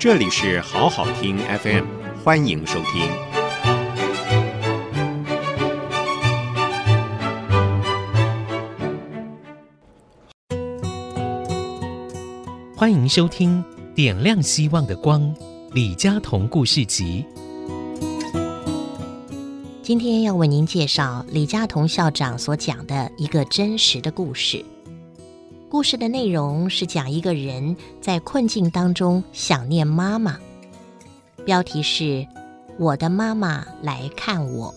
这里是好好听 FM，欢迎收听。欢迎收听《点亮希望的光》李佳彤故事集。今天要为您介绍李佳彤校长所讲的一个真实的故事。故事的内容是讲一个人在困境当中想念妈妈，标题是“我的妈妈来看我”。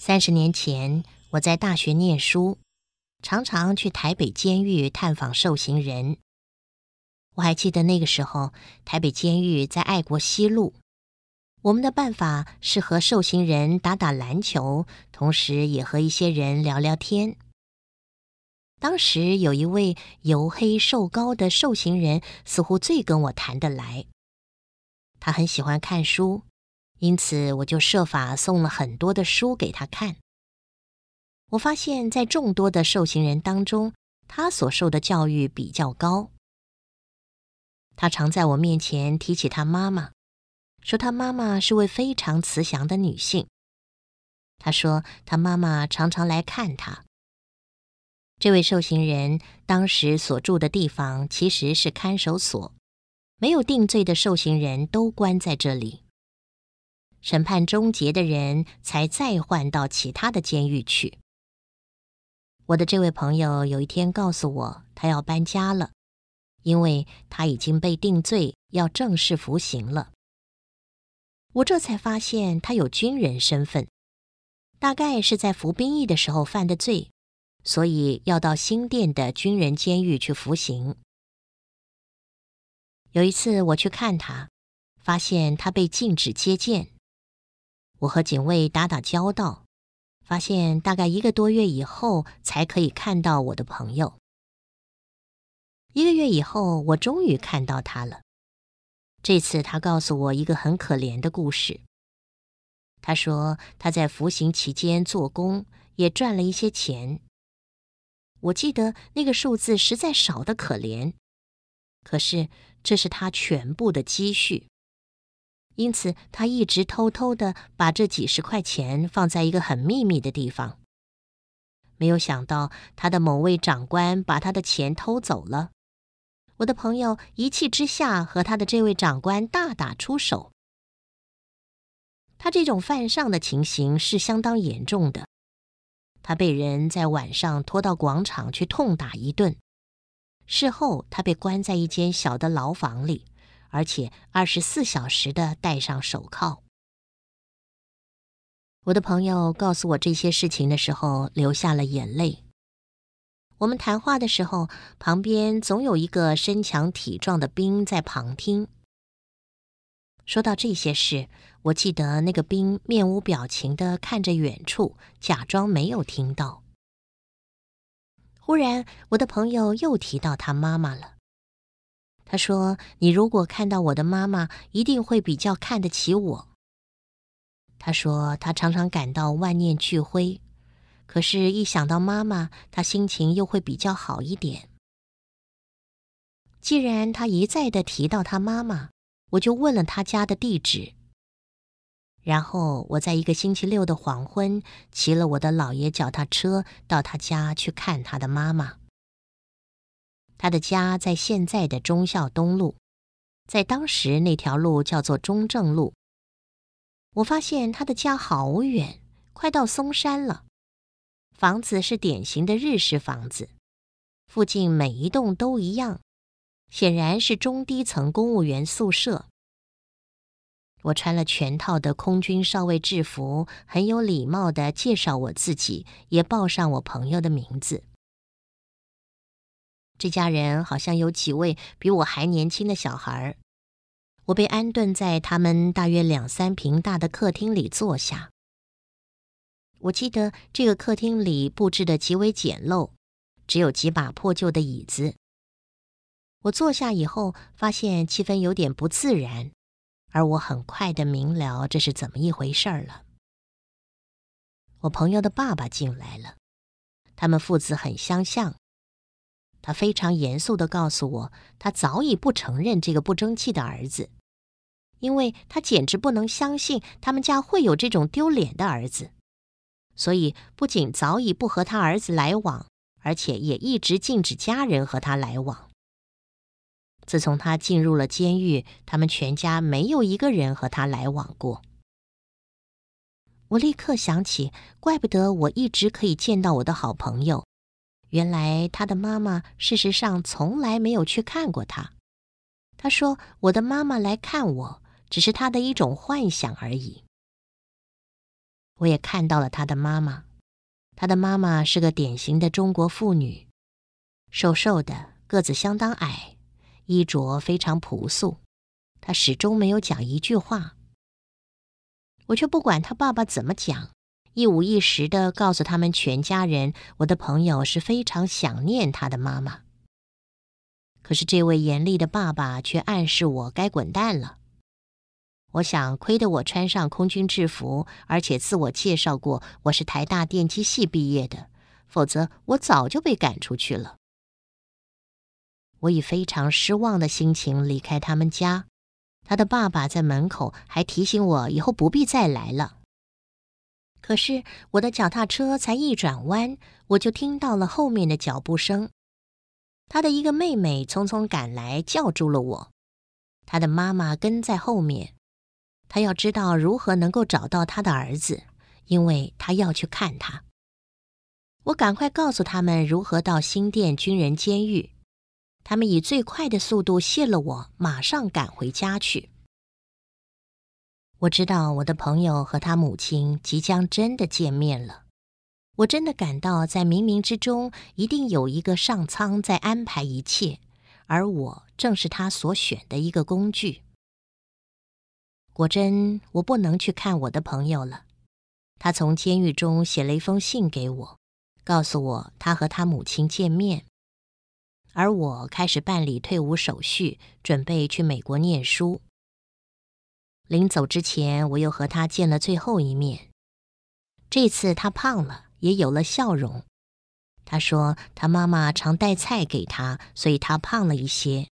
三十年前，我在大学念书，常常去台北监狱探访受刑人。我还记得那个时候，台北监狱在爱国西路。我们的办法是和受刑人打打篮球，同时也和一些人聊聊天。当时有一位黝黑瘦高的受刑人，似乎最跟我谈得来。他很喜欢看书，因此我就设法送了很多的书给他看。我发现，在众多的受刑人当中，他所受的教育比较高。他常在我面前提起他妈妈。说他妈妈是位非常慈祥的女性。他说他妈妈常常来看他。这位受刑人当时所住的地方其实是看守所，没有定罪的受刑人都关在这里。审判终结的人才再换到其他的监狱去。我的这位朋友有一天告诉我，他要搬家了，因为他已经被定罪，要正式服刑了。我这才发现他有军人身份，大概是在服兵役的时候犯的罪，所以要到新店的军人监狱去服刑。有一次我去看他，发现他被禁止接见。我和警卫打打交道，发现大概一个多月以后才可以看到我的朋友。一个月以后，我终于看到他了。这次他告诉我一个很可怜的故事。他说他在服刑期间做工，也赚了一些钱。我记得那个数字实在少得可怜，可是这是他全部的积蓄，因此他一直偷偷的把这几十块钱放在一个很秘密的地方。没有想到他的某位长官把他的钱偷走了。我的朋友一气之下和他的这位长官大打出手。他这种犯上的情形是相当严重的。他被人在晚上拖到广场去痛打一顿。事后，他被关在一间小的牢房里，而且二十四小时的戴上手铐。我的朋友告诉我这些事情的时候，流下了眼泪。我们谈话的时候，旁边总有一个身强体壮的兵在旁听。说到这些事，我记得那个兵面无表情地看着远处，假装没有听到。忽然，我的朋友又提到他妈妈了。他说：“你如果看到我的妈妈，一定会比较看得起我。”他说：“他常常感到万念俱灰。”可是，一想到妈妈，他心情又会比较好一点。既然他一再的提到他妈妈，我就问了他家的地址。然后我在一个星期六的黄昏，骑了我的老爷脚踏车到他家去看他的妈妈。他的家在现在的忠孝东路，在当时那条路叫做中正路。我发现他的家好远，快到松山了。房子是典型的日式房子，附近每一栋都一样，显然是中低层公务员宿舍。我穿了全套的空军少尉制服，很有礼貌地介绍我自己，也报上我朋友的名字。这家人好像有几位比我还年轻的小孩。我被安顿在他们大约两三坪大的客厅里坐下。我记得这个客厅里布置得极为简陋，只有几把破旧的椅子。我坐下以后，发现气氛有点不自然，而我很快地明了这是怎么一回事儿了。我朋友的爸爸进来了，他们父子很相像。他非常严肃地告诉我，他早已不承认这个不争气的儿子，因为他简直不能相信他们家会有这种丢脸的儿子，所以不仅早已不和他儿子来往，而且也一直禁止家人和他来往。自从他进入了监狱，他们全家没有一个人和他来往过。我立刻想起，怪不得我一直可以见到我的好朋友。原来他的妈妈事实上从来没有去看过他。他说：“我的妈妈来看我，只是他的一种幻想而已。”我也看到了他的妈妈。他的妈妈是个典型的中国妇女，瘦瘦的，个子相当矮，衣着非常朴素。她始终没有讲一句话。我却不管他爸爸怎么讲，一五一十的告诉他们全家人，我的朋友是非常想念他的妈妈。可是这位严厉的爸爸却暗示我该滚蛋了。我想，亏得我穿上空军制服，而且自我介绍过我是台大电机系毕业的，否则我早就被赶出去了。我以非常失望的心情离开他们家。他的爸爸在门口还提醒我以后不必再来了。可是我的脚踏车才一转弯，我就听到了后面的脚步声。他的一个妹妹匆匆赶来，叫住了我。他的妈妈跟在后面，他要知道如何能够找到他的儿子，因为他要去看他。我赶快告诉他们如何到新店军人监狱。他们以最快的速度谢了我，马上赶回家去。我知道我的朋友和他母亲即将真的见面了，我真的感到在冥冥之中一定有一个上苍在安排一切，而我正是他所选的一个工具。果真，我不能去看我的朋友了。他从监狱中写了一封信给我，告诉我他和他母亲见面。而我开始办理退伍手续，准备去美国念书。临走之前，我又和他见了最后一面。这次他胖了，也有了笑容。他说他妈妈常带菜给他，所以他胖了一些。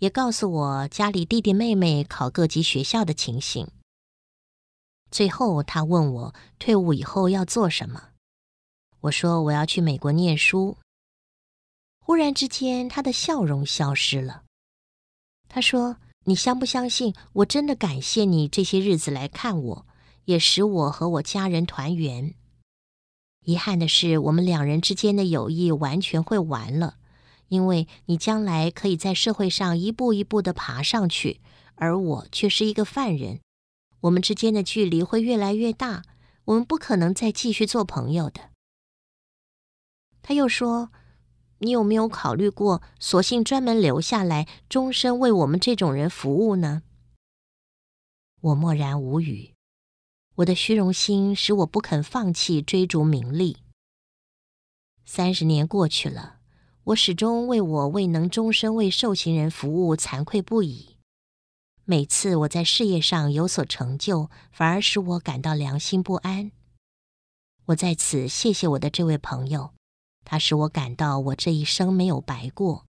也告诉我家里弟弟妹妹考各级学校的情形。最后，他问我退伍以后要做什么。我说我要去美国念书。忽然之间，他的笑容消失了。他说：“你相不相信？我真的感谢你这些日子来看我，也使我和我家人团圆。遗憾的是，我们两人之间的友谊完全会完了，因为你将来可以在社会上一步一步地爬上去，而我却是一个犯人。我们之间的距离会越来越大，我们不可能再继续做朋友的。”他又说。你有没有考虑过，索性专门留下来，终身为我们这种人服务呢？我默然无语。我的虚荣心使我不肯放弃追逐名利。三十年过去了，我始终为我未能终身为受刑人服务惭愧不已。每次我在事业上有所成就，反而使我感到良心不安。我在此谢谢我的这位朋友。他使我感到我这一生没有白过。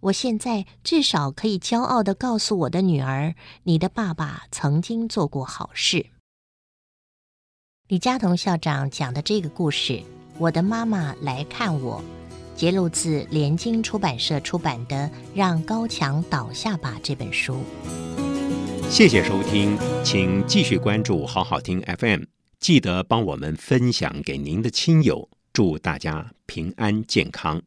我现在至少可以骄傲地告诉我的女儿：“你的爸爸曾经做过好事。”李佳彤校长讲的这个故事，《我的妈妈来看我》，揭露自联经出版社出版的《让高墙倒下吧》这本书。谢谢收听，请继续关注好好听 FM，记得帮我们分享给您的亲友。祝大家平安健康。